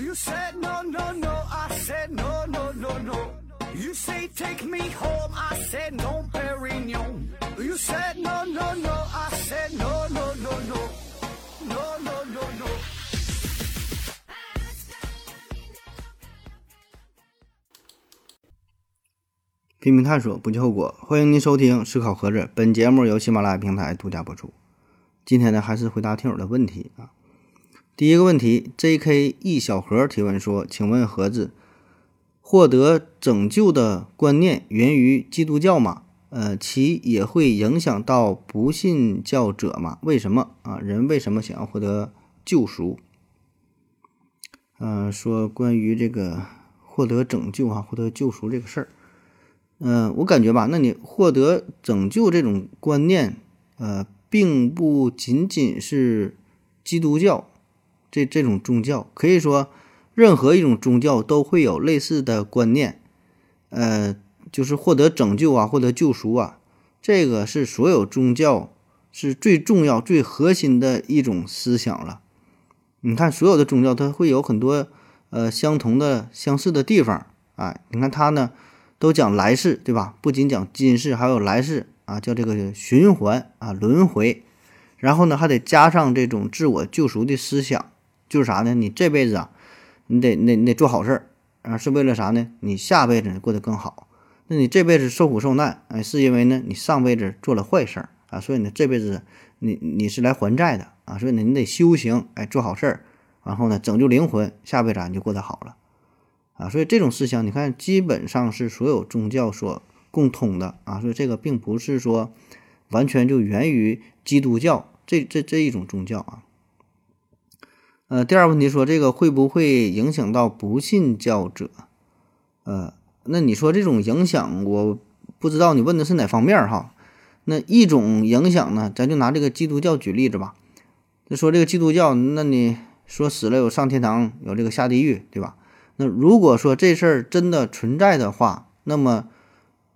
You said no, no, no. I said no, no, no, no. You say take me home. I said no, Perignon. You said no, no, no. I said no, no, no, no. No, no, no, no. 拼命探索，不计后果。欢迎您收听《思考盒子》，本节目由喜马拉雅平台独家播出。今天呢，还是回答听友的问题啊。第一个问题，J.K. 一小盒提问说：“请问盒子，获得拯救的观念源于基督教吗？呃，其也会影响到不信教者吗？为什么啊？人为什么想要获得救赎？嗯、说关于这个获得拯救啊，获得救赎这个事儿。”嗯，我感觉吧，那你获得拯救这种观念，呃，并不仅仅是基督教这这种宗教，可以说任何一种宗教都会有类似的观念，呃，就是获得拯救啊，获得救赎啊，这个是所有宗教是最重要、最核心的一种思想了。你看，所有的宗教它会有很多呃相同的、相似的地方啊，你看它呢。都讲来世，对吧？不仅讲今世，还有来世啊，叫这个循环啊，轮回。然后呢，还得加上这种自我救赎的思想，就是啥呢？你这辈子啊，你得那你得做好事儿啊，是为了啥呢？你下辈子过得更好。那你这辈子受苦受难，哎，是因为呢你上辈子做了坏事儿啊，所以呢这辈子你你是来还债的啊，所以呢你得修行，哎，做好事儿，然后呢拯救灵魂，下辈子你就过得好了。啊，所以这种思想，你看，基本上是所有宗教所共通的啊，所以这个并不是说完全就源于基督教这这这一种宗教啊。呃，第二问题说，这个会不会影响到不信教者？呃，那你说这种影响，我不知道你问的是哪方面哈。那一种影响呢，咱就拿这个基督教举例子吧。就说这个基督教，那你说死了有上天堂，有这个下地狱，对吧？那如果说这事儿真的存在的话，那么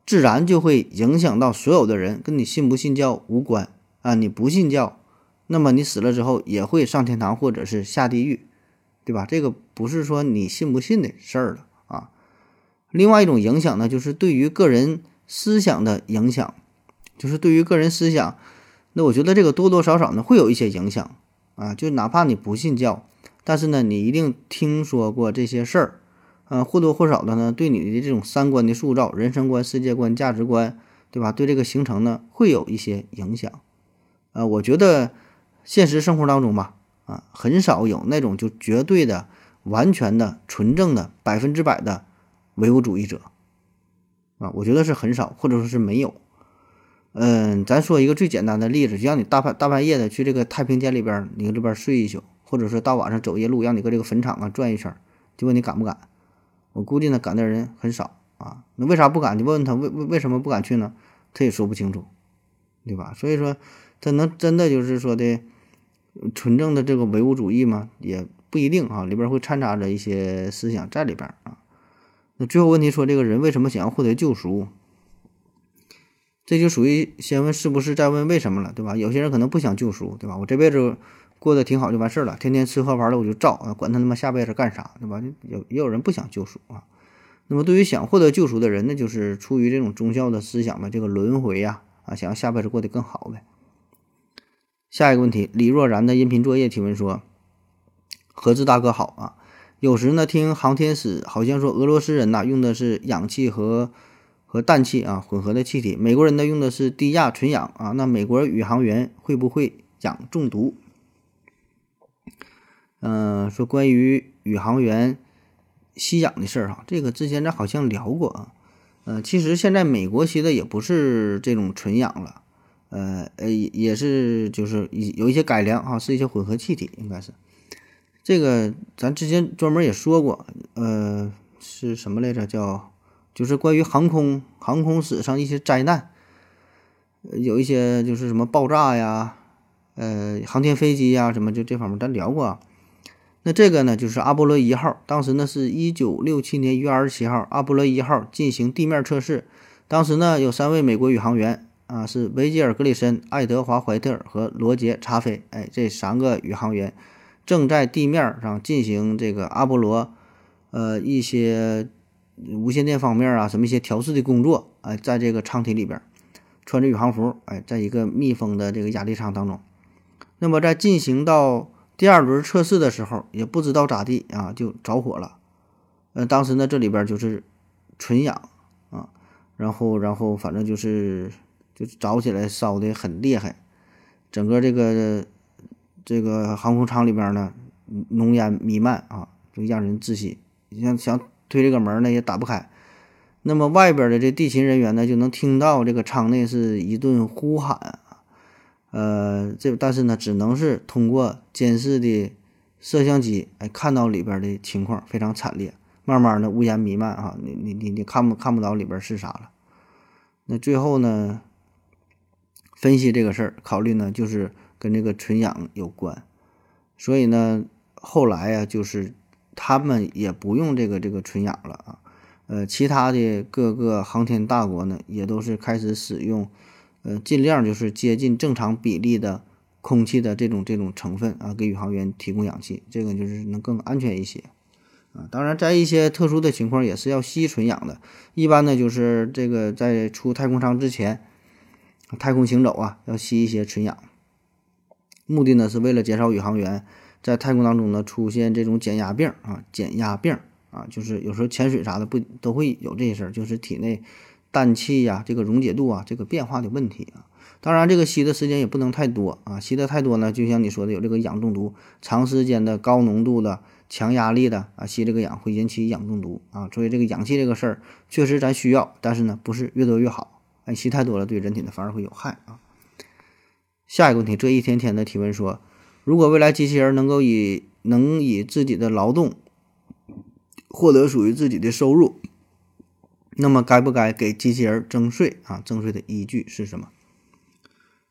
自然就会影响到所有的人，跟你信不信教无关啊！你不信教，那么你死了之后也会上天堂或者是下地狱，对吧？这个不是说你信不信的事儿了啊。另外一种影响呢，就是对于个人思想的影响，就是对于个人思想，那我觉得这个多多少少呢会有一些影响啊，就哪怕你不信教。但是呢，你一定听说过这些事儿，呃，或多或少的呢，对你的这种三观的塑造、人生观、世界观、价值观，对吧？对这个形成呢，会有一些影响。呃，我觉得现实生活当中吧，啊，很少有那种就绝对的、完全的、纯正的、百分之百的唯物主义者，啊，我觉得是很少，或者说是没有。嗯，咱说一个最简单的例子，就让你大半大半夜的去这个太平间里边，你这边睡一宿。或者说到晚上走夜路，让你搁这个坟场啊转一圈，就问你敢不敢？我估计呢，敢的人很少啊。那为啥不敢？你问问他为为为什么不敢去呢？他也说不清楚，对吧？所以说，他能真的就是说的纯正的这个唯物主义吗？也不一定啊，里边会掺杂着一些思想在里边啊。那最后问题说，这个人为什么想要获得救赎？这就属于先问是不是，再问为什么了，对吧？有些人可能不想救赎，对吧？我这辈子。过得挺好就完事儿了，天天吃喝玩乐我就造，管他他妈下辈子干啥，对吧？有也有人不想救赎啊。那么对于想获得救赎的人，那就是出于这种宗教的思想呗，这个轮回呀，啊，想要下辈子过得更好呗。下一个问题，李若然的音频作业提问说：何志大哥好啊，有时呢听航天史，好像说俄罗斯人呐用的是氧气和和氮气啊混合的气体，美国人呢用的是低压纯氧啊，那美国宇航员会不会氧中毒？嗯，说关于宇航员吸氧的事儿哈，这个之前咱好像聊过啊。呃，其实现在美国吸的也不是这种纯氧了，呃呃，也是就是有一些改良哈，是一些混合气体，应该是。这个咱之前专门也说过，呃，是什么来着？叫就是关于航空航空史上一些灾难，有一些就是什么爆炸呀，呃，航天飞机呀什么，就这方面咱聊过啊。那这个呢，就是阿波罗一号，当时呢是一九六七年一月二十七号，阿波罗一号进行地面测试，当时呢有三位美国宇航员啊，是维吉尔·格里森、爱德华·怀特和罗杰·查菲，哎，这三个宇航员正在地面上进行这个阿波罗，呃，一些无线电方面啊，什么一些调试的工作，哎，在这个舱体里边，穿着宇航服，哎，在一个密封的这个压力舱当中。那么在进行到第二轮测试的时候，也不知道咋地啊，就着火了。呃，当时呢，这里边就是纯氧啊，然后，然后反正就是就着起来，烧的很厉害，整个这个这个航空舱里边呢，浓烟弥漫啊，就让人窒息。你像想推这个门呢，也打不开。那么外边的这地勤人员呢，就能听到这个舱内是一顿呼喊。呃，这但是呢，只能是通过监视的摄像机，哎，看到里边的情况非常惨烈。慢慢的，乌烟弥漫啊，你你你你看不看不到里边是啥了？那最后呢，分析这个事儿，考虑呢，就是跟这个纯氧有关。所以呢，后来呀，就是他们也不用这个这个纯氧了啊。呃，其他的各个航天大国呢，也都是开始使用。呃，尽量就是接近正常比例的空气的这种这种成分啊，给宇航员提供氧气，这个就是能更安全一些啊。当然，在一些特殊的情况也是要吸纯氧的。一般呢，就是这个在出太空舱之前，太空行走啊，要吸一些纯氧，目的呢是为了减少宇航员在太空当中呢出现这种减压病啊，减压病啊，就是有时候潜水啥的不都会有这些事儿，就是体内。氮气呀，这个溶解度啊，这个变化的问题啊，当然这个吸的时间也不能太多啊，吸的太多呢，就像你说的有这个氧中毒，长时间的高浓度的强压力的啊吸这个氧会引起氧中毒啊，所以这个氧气这个事儿确实咱需要，但是呢不是越多越好，哎吸太多了对人体呢反而会有害啊。下一个问题，这一天天的提问说，如果未来机器人能够以能以自己的劳动获得属于自己的收入。那么该不该给机器人征税啊？征税的依据是什么？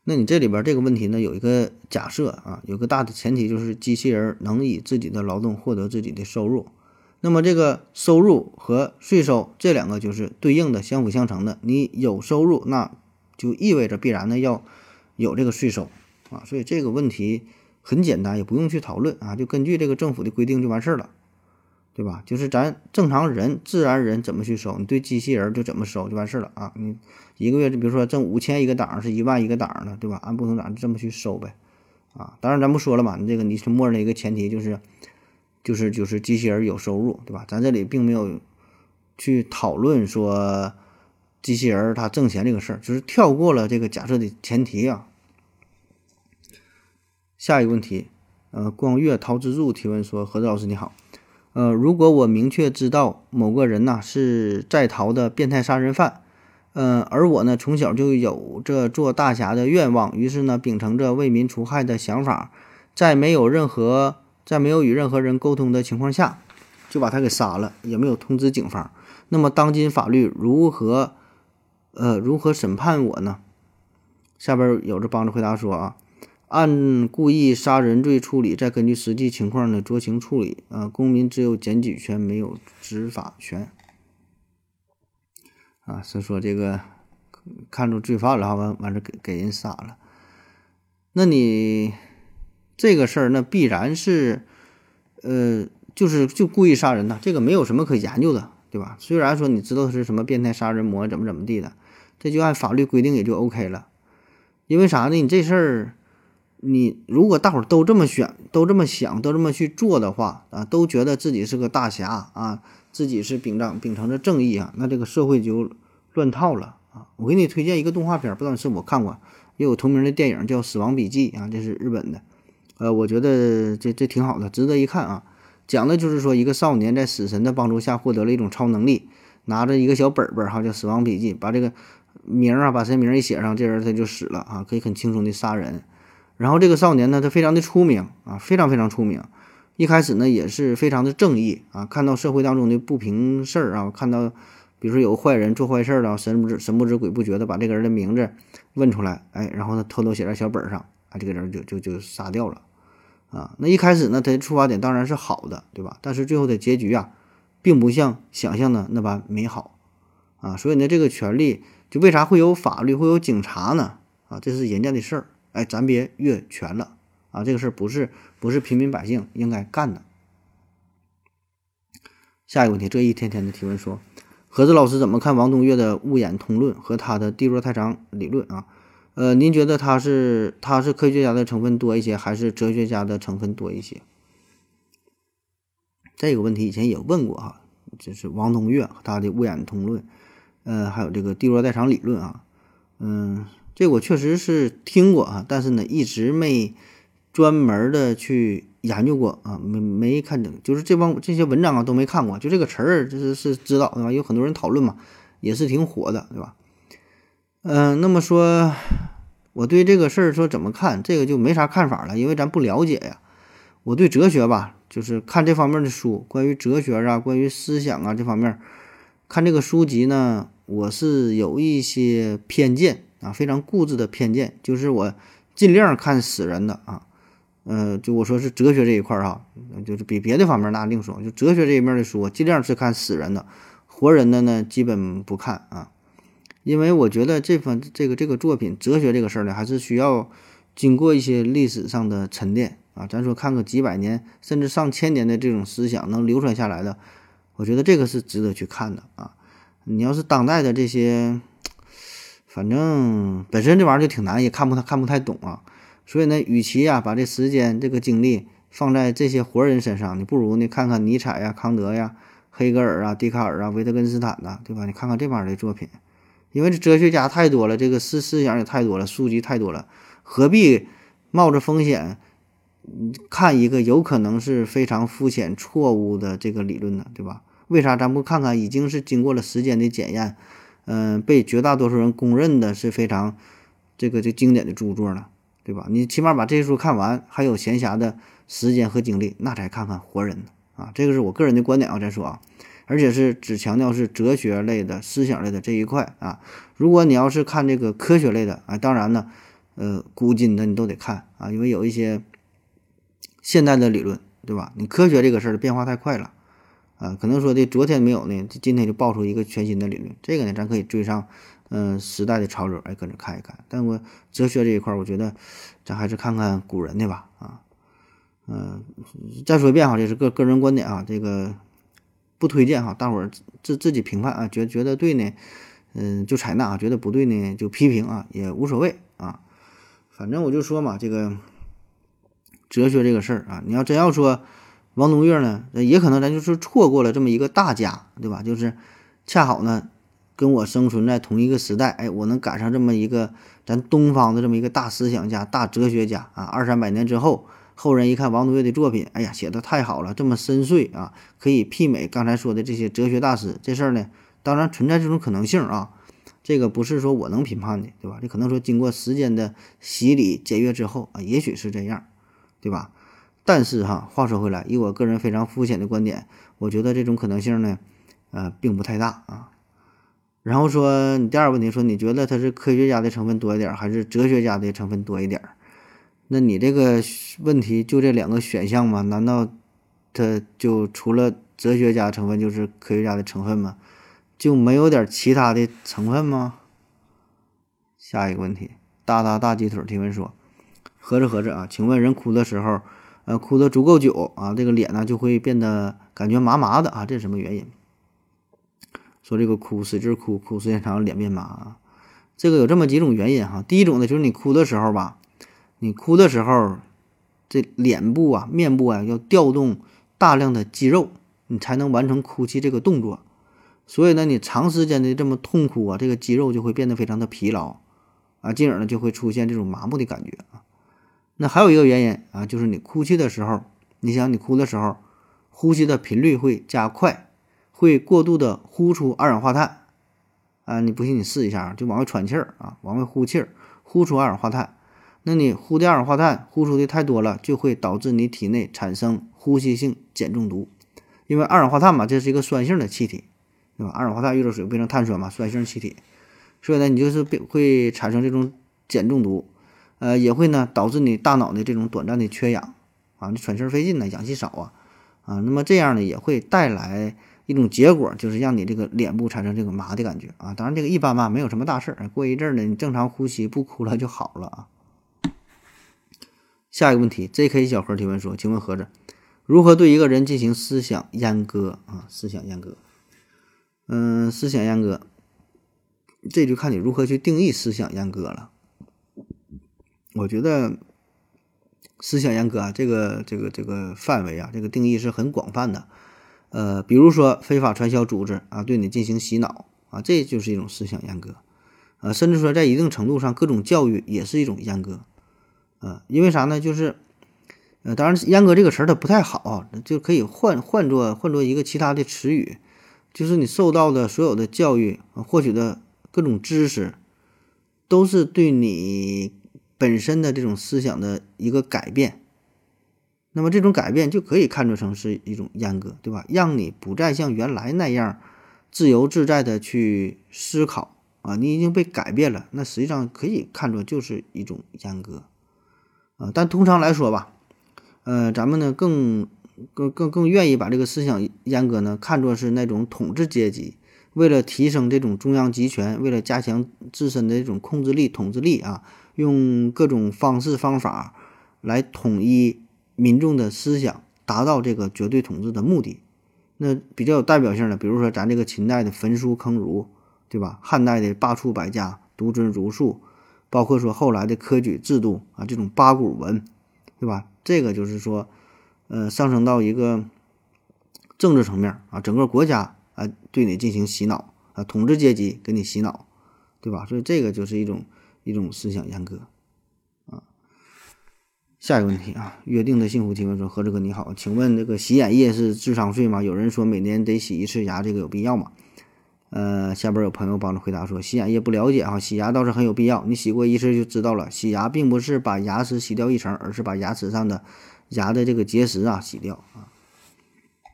那你这里边这个问题呢，有一个假设啊，有个大的前提就是机器人能以自己的劳动获得自己的收入。那么这个收入和税收这两个就是对应的，相辅相成的。你有收入，那就意味着必然的要有这个税收啊。所以这个问题很简单，也不用去讨论啊，就根据这个政府的规定就完事儿了。对吧？就是咱正常人、自然人怎么去收，你对机器人就怎么收就完事儿了啊！你一个月，就比如说挣五千一个档，是一万一个档的，对吧？按不同档就这么去收呗，啊！当然咱不说了嘛，你这个你是默认的一个前提就是，就是就是机器人有收入，对吧？咱这里并没有去讨论说机器人它挣钱这个事儿，就是跳过了这个假设的前提啊。下一个问题，呃，光月陶之助提问说：何子老师你好。呃，如果我明确知道某个人呐是在逃的变态杀人犯，呃，而我呢从小就有着做大侠的愿望，于是呢秉承着为民除害的想法，在没有任何在没有与任何人沟通的情况下，就把他给杀了，也没有通知警方。那么当今法律如何呃如何审判我呢？下边有着帮着回答说啊。按故意杀人罪处理，再根据实际情况呢酌情处理。啊，公民只有检举权，没有执法权。啊，是说这个看出罪犯了，完完事给给人杀了。那你这个事儿，那必然是，呃，就是就故意杀人呐，这个没有什么可研究的，对吧？虽然说你知道他是什么变态杀人魔，怎么怎么地的，这就按法律规定也就 OK 了。因为啥呢？你这事儿。你如果大伙儿都这么选，都这么想，都这么去做的话啊，都觉得自己是个大侠啊，自己是秉仗秉承着正义啊，那这个社会就乱套了啊！我给你推荐一个动画片，不知道你是否看过，也有同名的电影叫《死亡笔记》啊，这是日本的，呃，我觉得这这挺好的，值得一看啊。讲的就是说一个少年在死神的帮助下获得了一种超能力，拿着一个小本本哈，叫《死亡笔记》，把这个名啊，把谁名一写上，这人他就死了啊，可以很轻松的杀人。然后这个少年呢，他非常的出名啊，非常非常出名。一开始呢，也是非常的正义啊，看到社会当中的不平事儿啊，看到比如说有个坏人做坏事了，神不知神不知鬼不觉的把这个人的名字问出来，哎，然后他偷偷写在小本上，啊，这个人就就就杀掉了啊。那一开始呢，他的出发点当然是好的，对吧？但是最后的结局啊，并不像想象的那般美好啊。所以呢，这个权利就为啥会有法律，会有警察呢？啊，这是人家的事儿。哎，咱别越权了啊，这个事儿不是不是平民百姓应该干的。下一个问题，这一天天的提问说，何子老师怎么看王东岳的物演通论和他的地弱太长理论啊？呃，您觉得他是他是科学家的成分多一些，还是哲学家的成分多一些？这个问题以前也问过哈，就是王东岳和他的物演通论，呃，还有这个地弱代偿理论啊，嗯，这我确实是听过啊，但是呢，一直没专门的去研究过啊，没没看懂，就是这帮这些文章啊都没看过，就这个词儿就是是知道对吧？有很多人讨论嘛，也是挺火的对吧？嗯，那么说，我对这个事儿说怎么看，这个就没啥看法了，因为咱不了解呀。我对哲学吧，就是看这方面的书，关于哲学啊，关于思想啊这方面，看这个书籍呢，我是有一些偏见啊，非常固执的偏见，就是我尽量看死人的啊，呃，就我说是哲学这一块儿哈，就是比别的方面那另说，就哲学这一面的书，我尽量是看死人的，活人的呢基本不看啊。因为我觉得这份这个这个作品哲学这个事儿呢，还是需要经过一些历史上的沉淀啊。咱说看个几百年甚至上千年的这种思想能流传下来的，我觉得这个是值得去看的啊。你要是当代的这些，反正本身这玩意儿就挺难，也看不太看不太懂啊。所以呢，与其啊把这时间这个精力放在这些活人身上，你不如呢看看尼采呀、康德呀、黑格尔啊、笛卡尔啊、维特根斯坦呐，对吧？你看看这帮人的作品。因为这哲学家太多了，这个思思想也太多了，书籍太多了，何必冒着风险看一个有可能是非常肤浅、错误的这个理论呢？对吧？为啥咱不看看已经是经过了时间的检验，嗯，被绝大多数人公认的是非常这个这经典的著作呢？对吧？你起码把这些书看完，还有闲暇的时间和精力，那才看看活人呢？啊，这个是我个人的观点啊，再说啊。而且是只强调是哲学类的思想类的这一块啊。如果你要是看这个科学类的啊，当然呢，呃，古今的你都得看啊，因为有一些现代的理论，对吧？你科学这个事儿变化太快了啊，可能说的昨天没有呢，今天就爆出一个全新的理论，这个呢，咱可以追上嗯时代的潮流，哎，跟着看一看。但我哲学这一块，我觉得咱还是看看古人的吧啊。嗯，再说一遍哈，这是个个人观点啊，这个。不推荐哈，大伙儿自自己评判啊，觉觉得对呢，嗯，就采纳啊；觉得不对呢，就批评啊，也无所谓啊。反正我就说嘛，这个哲学这个事儿啊，你要真要说王东岳呢，也可能咱就是错过了这么一个大家，对吧？就是恰好呢，跟我生存在同一个时代，哎，我能赶上这么一个咱东方的这么一个大思想家、大哲学家啊，二三百年之后。后人一看王东岳的作品，哎呀，写的太好了，这么深邃啊，可以媲美刚才说的这些哲学大师。这事儿呢，当然存在这种可能性啊，这个不是说我能评判的，对吧？这可能说经过时间的洗礼检阅之后啊，也许是这样，对吧？但是哈，话说回来，以我个人非常肤浅的观点，我觉得这种可能性呢，呃，并不太大啊。然后说你第二个问题，说你觉得他是科学家的成分多一点，还是哲学家的成分多一点？那你这个问题就这两个选项吗？难道他就除了哲学家成分就是科学家的成分吗？就没有点其他的成分吗？下一个问题，大大大鸡腿提问说：合着合着啊，请问人哭的时候，呃，哭的足够久啊，这个脸呢就会变得感觉麻麻的啊，这是什么原因？说这个哭使劲哭，哭时间长脸变麻，这个有这么几种原因哈。第一种呢，就是你哭的时候吧。你哭的时候，这脸部啊、面部啊要调动大量的肌肉，你才能完成哭泣这个动作。所以呢，你长时间的这么痛哭啊，这个肌肉就会变得非常的疲劳啊，进而呢就会出现这种麻木的感觉啊。那还有一个原因啊，就是你哭泣的时候，你想你哭的时候，呼吸的频率会加快，会过度的呼出二氧化碳啊。你不信你试一下，就往外喘气儿啊，往外呼气儿，呼出二氧化碳。那你呼的二氧化碳呼出的太多了，就会导致你体内产生呼吸性碱中毒。因为二氧化碳嘛，这是一个酸性的气体，对吧？二氧化碳遇到水变成碳酸嘛，酸性气体，所以呢，你就是会产生这种碱中毒，呃，也会呢导致你大脑的这种短暂的缺氧啊，你喘气费劲呢，氧气少啊，啊，那么这样呢也会带来一种结果，就是让你这个脸部产生这个麻的感觉啊。当然这个一般吧，没有什么大事儿，过一阵儿呢，你正常呼吸不哭了就好了啊。下一个问题，J.K. 小何提问说：“请问盒子，如何对一个人进行思想阉割啊？思想阉割，嗯，思想阉割，这就看你如何去定义思想阉割了。我觉得思想阉割啊，这个这个这个范围啊，这个定义是很广泛的。呃，比如说非法传销组织啊，对你进行洗脑啊，这就是一种思想阉割。呃，甚至说在一定程度上，各种教育也是一种阉割。”呃，因为啥呢？就是，呃，当然“阉割”这个词儿它不太好，就可以换换作换作一个其他的词语，就是你受到的所有的教育，获取的各种知识，都是对你本身的这种思想的一个改变。那么这种改变就可以看作成是一种阉割，对吧？让你不再像原来那样自由自在的去思考啊，你已经被改变了，那实际上可以看作就是一种阉割。但通常来说吧，呃，咱们呢更更更更愿意把这个思想阉割呢看作是那种统治阶级为了提升这种中央集权，为了加强自身的这种控制力、统治力啊，用各种方式方法来统一民众的思想，达到这个绝对统治的目的。那比较有代表性的，比如说咱这个秦代的焚书坑儒，对吧？汉代的罢黜百家，独尊儒术。包括说后来的科举制度啊，这种八股文，对吧？这个就是说，呃，上升到一个政治层面啊，整个国家啊对你进行洗脑啊，统治阶级给你洗脑，对吧？所以这个就是一种一种思想阉割啊。下一个问题啊，约定的幸福提问说：何志哥你好，请问这个洗眼液是智商税吗？有人说每年得洗一次牙，这个有必要吗？呃，下边有朋友帮着回答说，洗牙液不了解啊，洗牙倒是很有必要。你洗过一次就知道了，洗牙并不是把牙齿洗掉一层，而是把牙齿上的牙的这个结石啊洗掉啊。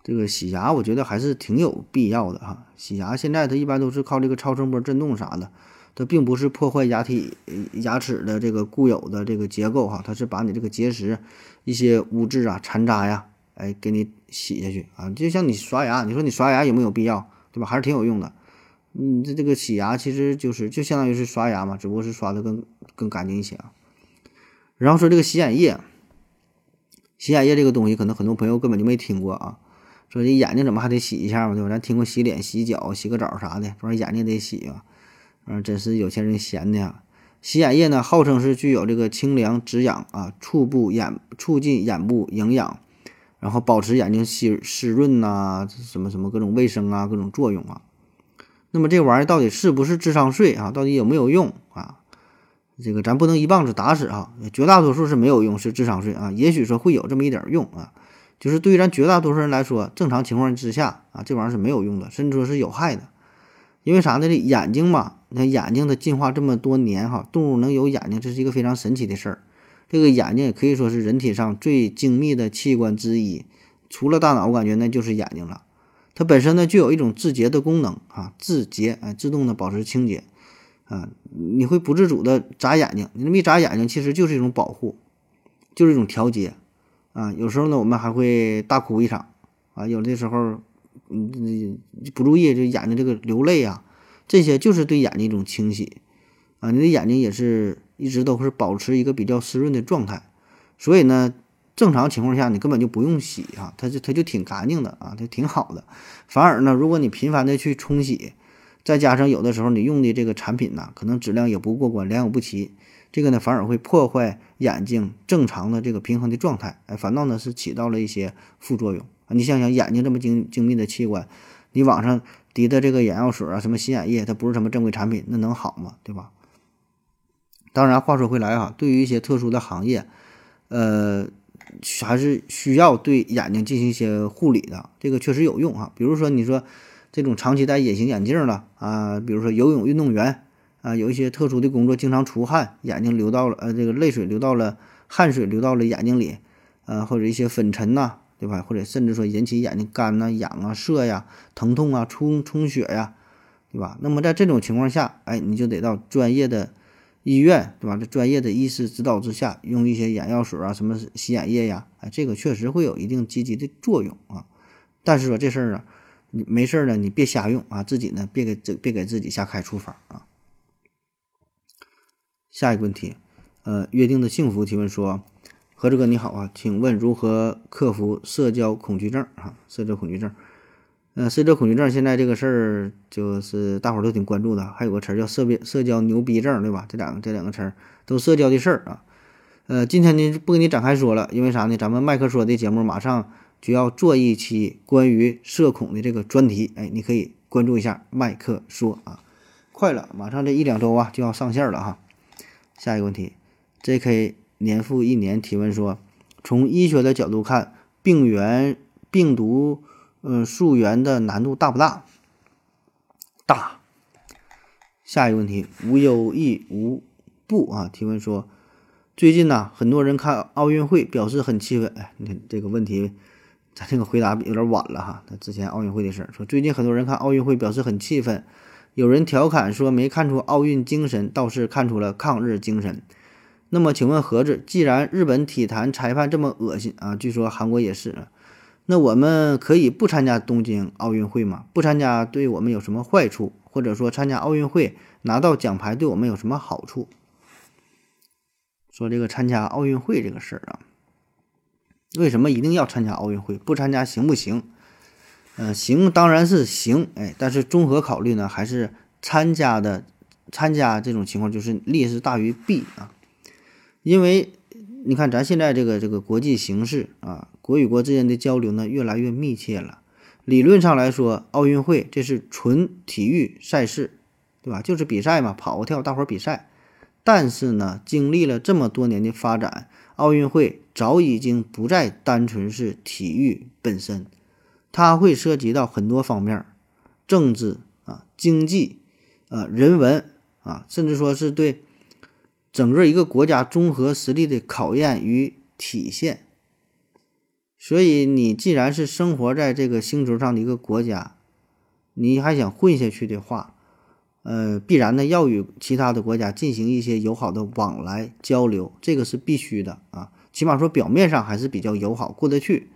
这个洗牙我觉得还是挺有必要的哈。洗牙现在它一般都是靠这个超声波震动啥的，它并不是破坏牙体牙齿的这个固有的这个结构哈，它是把你这个结石一些污渍啊残渣呀，哎给你洗下去啊。就像你刷牙，你说你刷牙有没有必要，对吧？还是挺有用的。嗯，这这个洗牙其实就是就相当于是刷牙嘛，只不过是刷的更更干净一些啊。然后说这个洗眼液，洗眼液这个东西可能很多朋友根本就没听过啊。说这眼睛怎么还得洗一下嘛，对吧？咱听过洗脸、洗脚、洗个澡啥的，说眼睛得洗啊。嗯，真是有钱人闲的呀。洗眼液呢，号称是具有这个清凉止痒啊，促部眼促进眼部营养，然后保持眼睛湿湿润呐，什么什么各种卫生啊，各种作用啊。那么这玩意儿到底是不是智商税啊？到底有没有用啊？这个咱不能一棒子打死啊！绝大多数是没有用，是智商税啊。也许说会有这么一点用啊，就是对于咱绝大多数人来说，正常情况之下啊，这玩意儿是没有用的，甚至说是有害的。因为啥呢？这眼睛嘛，那眼睛它进化这么多年哈，动物能有眼睛，这是一个非常神奇的事儿。这个眼睛也可以说是人体上最精密的器官之一，除了大脑，我感觉那就是眼睛了。它本身呢就有一种自洁的功能啊，自洁哎，自动的保持清洁啊，你会不自主的眨眼睛，你那么一眨眼睛，其实就是一种保护，就是一种调节啊。有时候呢，我们还会大哭一场啊，有的时候嗯不注意就眼睛这个流泪啊，这些就是对眼睛一种清洗啊，你的眼睛也是一直都是保持一个比较湿润的状态，所以呢。正常情况下，你根本就不用洗啊，它就它就挺干净的啊，它挺好的。反而呢，如果你频繁的去冲洗，再加上有的时候你用的这个产品呢，可能质量也不过关，良莠不齐，这个呢反而会破坏眼睛正常的这个平衡的状态，哎，反倒呢是起到了一些副作用啊。你想想，眼睛这么精精密的器官，你网上滴的这个眼药水啊，什么洗眼液，它不是什么正规产品，那能好吗？对吧？当然，话说回来啊，对于一些特殊的行业，呃。还是需要对眼睛进行一些护理的，这个确实有用啊。比如说，你说这种长期戴隐形眼镜了啊，比如说游泳运动员啊，有一些特殊的工作，经常出汗，眼睛流到了呃，这个泪水流到了汗水流到了眼睛里，呃，或者一些粉尘呐，对吧？或者甚至说引起眼睛干呐、痒啊、涩呀、疼痛啊、充充血呀，对吧？那么在这种情况下，哎，你就得到专业的。医院对吧？这专业的医师指导之下，用一些眼药水啊，什么洗眼液呀，哎，这个确实会有一定积极的作用啊。但是说这事儿啊，你没事儿呢，你别瞎用啊，自己呢别给这别给自己瞎开处方啊。下一个问题，呃，约定的幸福提问说，何志哥你好啊，请问如何克服社交恐惧症啊？社交恐惧症，呃，社交恐惧症现在这个事儿就是大伙儿都挺关注的，还有个词儿叫社别社交牛逼症，对吧？这两个这两个词儿都社交的事儿啊。呃，今天呢不跟你展开说了，因为啥呢？咱们麦克说的节目马上就要做一期关于社恐的这个专题，哎，你可以关注一下麦克说啊。快了，马上这一两周啊就要上线了哈。下一个问题，J.K. 年复一年提问说，从医学的角度看，病原病毒嗯溯源的难度大不大？大。下一个问题，无忧亦无不啊提问说。最近呢，很多人看奥运会表示很气愤。哎，你看这个问题，咱这个回答有点晚了哈。那之前奥运会的事儿，说最近很多人看奥运会表示很气愤，有人调侃说没看出奥运精神，倒是看出了抗日精神。那么请问盒子，既然日本体坛裁判这么恶心啊，据说韩国也是，那我们可以不参加东京奥运会吗？不参加对我们有什么坏处？或者说参加奥运会拿到奖牌对我们有什么好处？说这个参加奥运会这个事儿啊，为什么一定要参加奥运会？不参加行不行？嗯，行，当然是行。哎，但是综合考虑呢，还是参加的参加这种情况就是利是大于弊啊。因为你看咱现在这个这个国际形势啊，国与国之间的交流呢越来越密切了。理论上来说，奥运会这是纯体育赛事，对吧？就是比赛嘛，跑跳，大伙儿比赛。但是呢，经历了这么多年的发展，奥运会早已经不再单纯是体育本身，它会涉及到很多方面，政治啊、经济啊、人文啊，甚至说是对整个一个国家综合实力的考验与体现。所以，你既然是生活在这个星球上的一个国家，你还想混下去的话，呃，必然呢要与其他的国家进行一些友好的往来交流，这个是必须的啊。起码说表面上还是比较友好，过得去。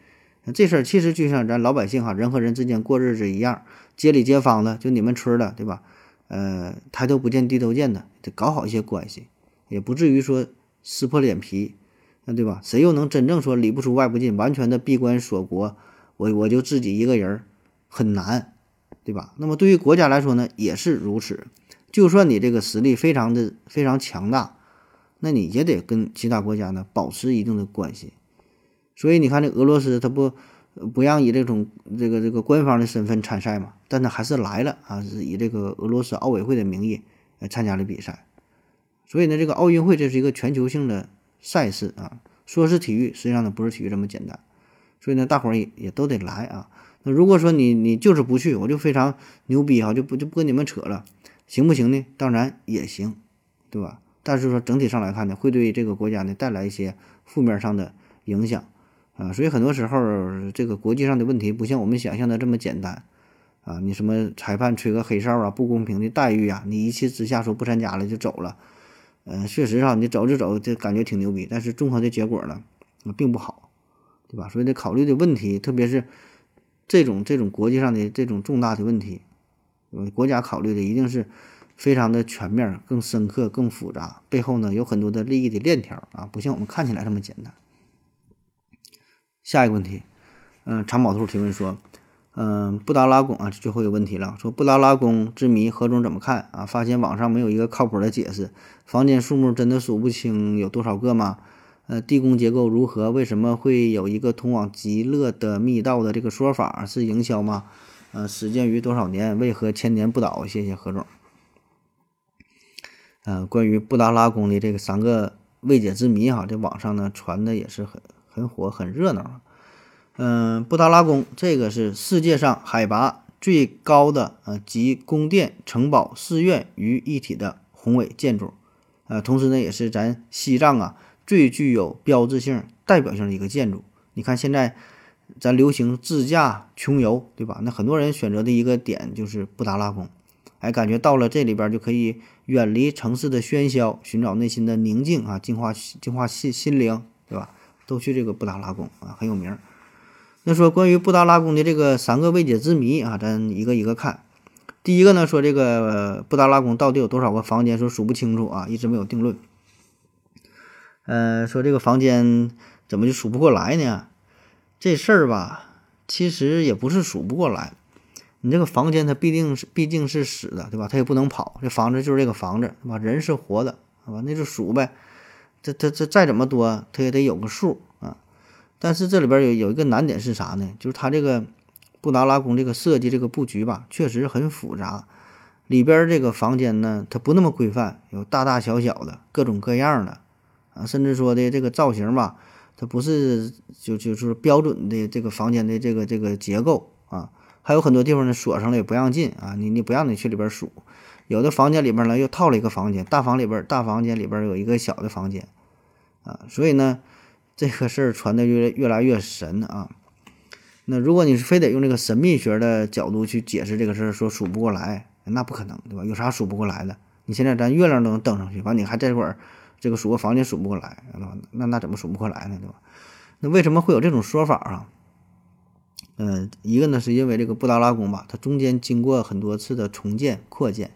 这事儿其实就像咱老百姓哈，人和人之间过日子一样，街里街坊的，就你们村的，对吧？呃，抬头不见低头见的，得搞好一些关系，也不至于说撕破脸皮，那对吧？谁又能真正说里不出外不进，完全的闭关锁国？我我就自己一个人，很难。对吧？那么对于国家来说呢，也是如此。就算你这个实力非常的非常强大，那你也得跟其他国家呢保持一定的关系。所以你看，这俄罗斯他不不让以这种这个这个官方的身份参赛嘛？但他还是来了啊，是以这个俄罗斯奥委会的名义来参加了比赛。所以呢，这个奥运会这是一个全球性的赛事啊，说是体育，实际上呢不是体育这么简单。所以呢，大伙儿也也都得来啊。那如果说你你就是不去，我就非常牛逼哈，就不就不跟你们扯了，行不行呢？当然也行，对吧？但是说整体上来看呢，会对这个国家呢带来一些负面上的影响啊。所以很多时候这个国际上的问题不像我们想象的这么简单啊。你什么裁判吹个黑哨啊，不公平的待遇啊，你一气之下说不参加了就走了，嗯，确实啊，你走就走，这感觉挺牛逼，但是综合的结果呢，并不好，对吧？所以得考虑的问题，特别是。这种这种国际上的这种重大的问题，国家考虑的一定是非常的全面、更深刻、更复杂，背后呢有很多的利益的链条啊，不像我们看起来这么简单。下一个问题，嗯，长宝兔提问说，嗯，布达拉宫啊，最后一个问题了，说布达拉宫之谜，何总怎么看啊？发现网上没有一个靠谱的解释，房间数目真的数不清有多少个吗？呃，地宫结构如何？为什么会有一个通往极乐的密道的这个说法？是营销吗？呃，始建于多少年？为何千年不倒？谢谢何总。呃，关于布达拉宫的这个三个未解之谜哈，这网上呢传的也是很很火，很热闹。嗯，布达拉宫这个是世界上海拔最高的呃集宫殿、城堡、寺院于一体的宏伟建筑，呃，同时呢也是咱西藏啊。最具有标志性、代表性的一个建筑，你看现在咱流行自驾穷游，对吧？那很多人选择的一个点就是布达拉宫，哎，感觉到了这里边就可以远离城市的喧嚣，寻找内心的宁静啊，净化净化心心灵，对吧？都去这个布达拉宫啊，很有名。那说关于布达拉宫的这个三个未解之谜啊，咱一个一个看。第一个呢，说这个布达拉宫到底有多少个房间，说数不清楚啊，一直没有定论。呃，说这个房间怎么就数不过来呢？这事儿吧，其实也不是数不过来。你这个房间它必定是毕竟是死的，对吧？它也不能跑。这房子就是这个房子，对吧？人是活的，好吧？那就数呗。这这这再怎么多，它也得有个数。但是这里边有有一个难点是啥呢？就是它这个布达拉宫这个设计这个布局吧，确实很复杂。里边这个房间呢，它不那么规范，有大大小小的各种各样的啊，甚至说的这个造型吧，它不是就就是标准的这个房间的这个这个结构啊。还有很多地方呢锁上了也不让进啊，你你不让你去里边数。有的房间里边呢又套了一个房间，大房里边大房间里边有一个小的房间啊，所以呢这个事儿传的越越来越神啊。那如果你是非得用这个神秘学的角度去解释这个事儿，说数不过来，那不可能，对吧？有啥数不过来的？你现在咱月亮都能登上去，完你还在这会儿这个数个房间数不过来，那那怎么数不过来呢？对吧？那为什么会有这种说法啊？嗯，一个呢，是因为这个布达拉宫吧，它中间经过很多次的重建扩建，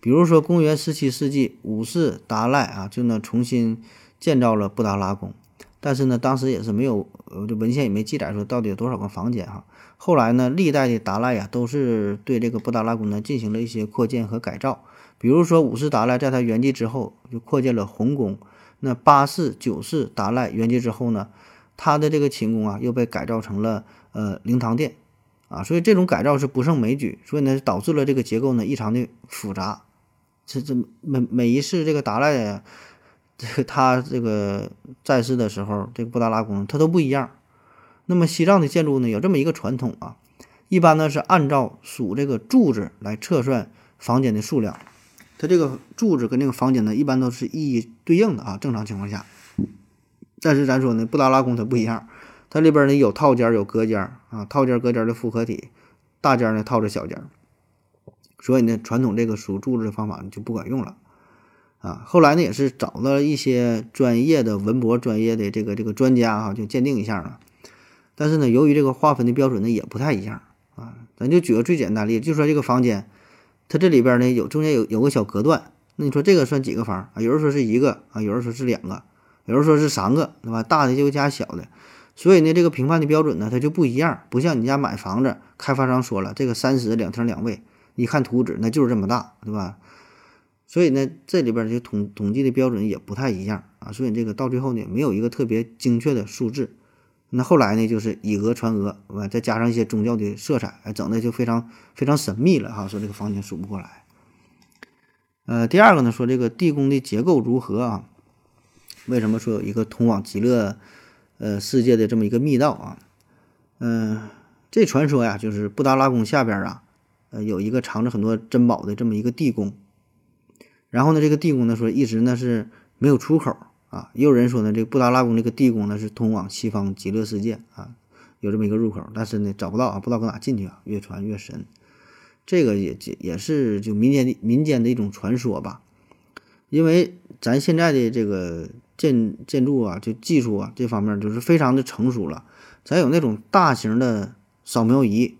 比如说公元十七世纪，五世达赖啊，就呢重新建造了布达拉宫，但是呢，当时也是没有，呃，这文献也没记载说到底有多少个房间哈。后来呢，历代的达赖呀，都是对这个布达拉宫呢进行了一些扩建和改造，比如说五世达赖在他圆寂之后，就扩建了红宫，那八世、九世达赖圆寂之后呢，他的这个寝宫啊，又被改造成了。呃，灵堂殿，啊，所以这种改造是不胜枚举，所以呢，导致了这个结构呢异常的复杂。这这每每一次这个达赖呀，他这个在世的时候，这个布达拉宫它都不一样。那么西藏的建筑呢有这么一个传统啊，一般呢是按照数这个柱子来测算房间的数量，它这个柱子跟这个房间呢一般都是一对应的啊，正常情况下。但是咱说呢，布达拉宫它不一样。它里边呢有套间有隔间啊，套间隔间的复合体，大间呢套着小间，所以呢传统这个数柱子的方法就不管用了啊。后来呢也是找到了一些专业的文博专业的这个这个专家哈，就鉴定一下了。但是呢由于这个划分的标准呢也不太一样啊，咱就举个最简单例子，就说这个房间，它这里边呢有中间有有个小隔断，那你说这个算几个房啊？有人说是一个啊，有人说是两个，有人说是三个，对吧？大的就加小的。所以呢，这个评判的标准呢，它就不一样，不像你家买房子，开发商说了，这个三室两厅两卫，一看图纸，那就是这么大，对吧？所以呢，这里边就统统计的标准也不太一样啊。所以这个到最后呢，没有一个特别精确的数字。那后来呢，就是以讹传讹，完再加上一些宗教的色彩，哎，整的就非常非常神秘了哈。说这个房间数不过来。呃，第二个呢，说这个地宫的结构如何啊？为什么说有一个通往极乐？呃，世界的这么一个密道啊，嗯，这传说呀，就是布达拉宫下边啊，呃，有一个藏着很多珍宝的这么一个地宫。然后呢，这个地宫呢说一直呢是没有出口啊。也有人说呢，这个布达拉宫这个地宫呢是通往西方极乐世界啊，有这么一个入口，但是呢找不到啊，不知道搁哪进去啊，越传越神。这个也也是就民间的民间的一种传说吧，因为咱现在的这个。建建筑啊，就技术啊，这方面就是非常的成熟了。咱有那种大型的扫描仪，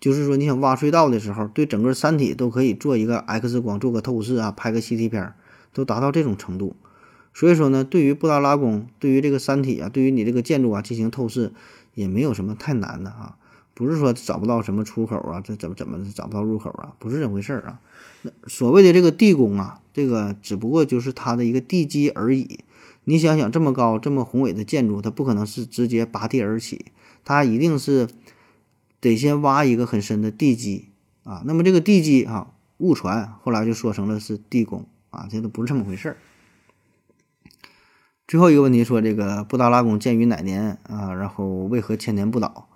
就是说你想挖隧道的时候，对整个山体都可以做一个 X 光，做个透视啊，拍个 CT 片，都达到这种程度。所以说呢，对于布达拉宫，对于这个山体啊，对于你这个建筑啊进行透视，也没有什么太难的啊。不是说找不到什么出口啊，这怎么怎么找不到入口啊？不是这回事儿啊。那所谓的这个地宫啊，这个只不过就是它的一个地基而已。你想想，这么高、这么宏伟的建筑，它不可能是直接拔地而起，它一定是得先挖一个很深的地基啊。那么这个地基啊，误传，后来就说成了是地宫啊，这都不是这么回事儿。最后一个问题说，这个布达拉宫建于哪年啊？然后为何千年不倒？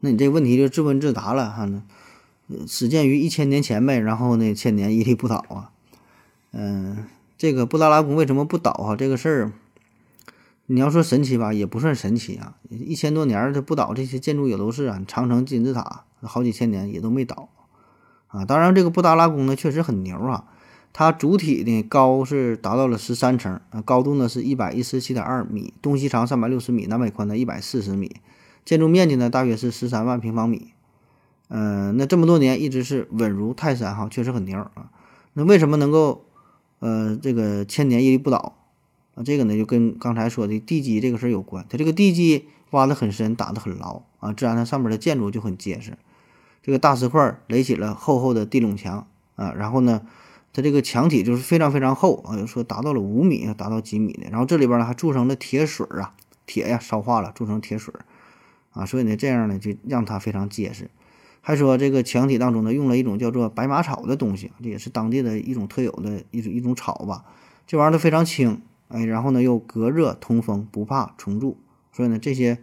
那你这个问题就自问自答了哈。始建于一千年前呗，然后呢，千年屹立不倒啊。嗯。这个布达拉宫为什么不倒啊？这个事儿，你要说神奇吧，也不算神奇啊。一千多年它不倒，这些建筑也都是啊，长城、金字塔，好几千年也都没倒啊。当然，这个布达拉宫呢确实很牛啊，它主体呢高是达到了十三层啊，高度呢是一百一十七点二米，东西长三百六十米，南北宽呢一百四十米，建筑面积呢大约是十三万平方米。嗯，那这么多年一直是稳如泰山哈，确实很牛啊。那为什么能够？呃，这个千年屹立不倒，啊，这个呢就跟刚才说的地基这个事儿有关。它这个地基挖得很深，打得很牢啊，自然它上面的建筑就很结实。这个大石块垒起了厚厚的地垄墙啊，然后呢，它这个墙体就是非常非常厚啊，说达到了五米，达到几米的。然后这里边呢还铸成了铁水啊，铁呀烧化了铸成铁水啊，所以呢这样呢就让它非常结实。还说这个墙体当中呢用了一种叫做白马草的东西，这也是当地的一种特有的一种一种草吧。这玩意儿它非常轻，哎，然后呢又隔热通风，不怕虫蛀，所以呢这些。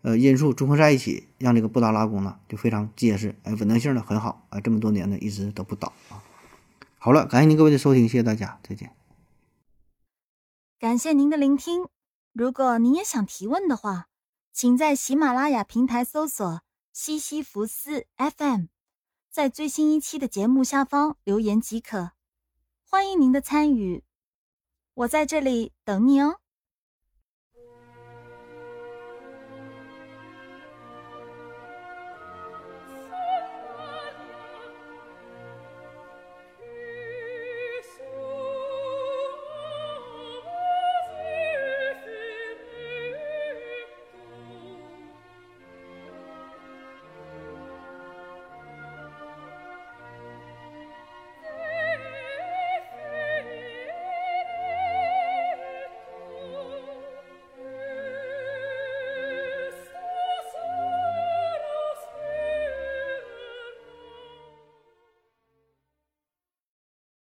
呃，因素综合在一起，让这个布达拉宫呢就非常结实，哎，稳定性呢很好，哎，这么多年呢一直都不倒啊。好了，感谢您各位的收听，谢谢大家，再见。感谢您的聆听。如果您也想提问的话，请在喜马拉雅平台搜索“西西弗斯 FM”，在最新一期的节目下方留言即可。欢迎您的参与，我在这里等你哦。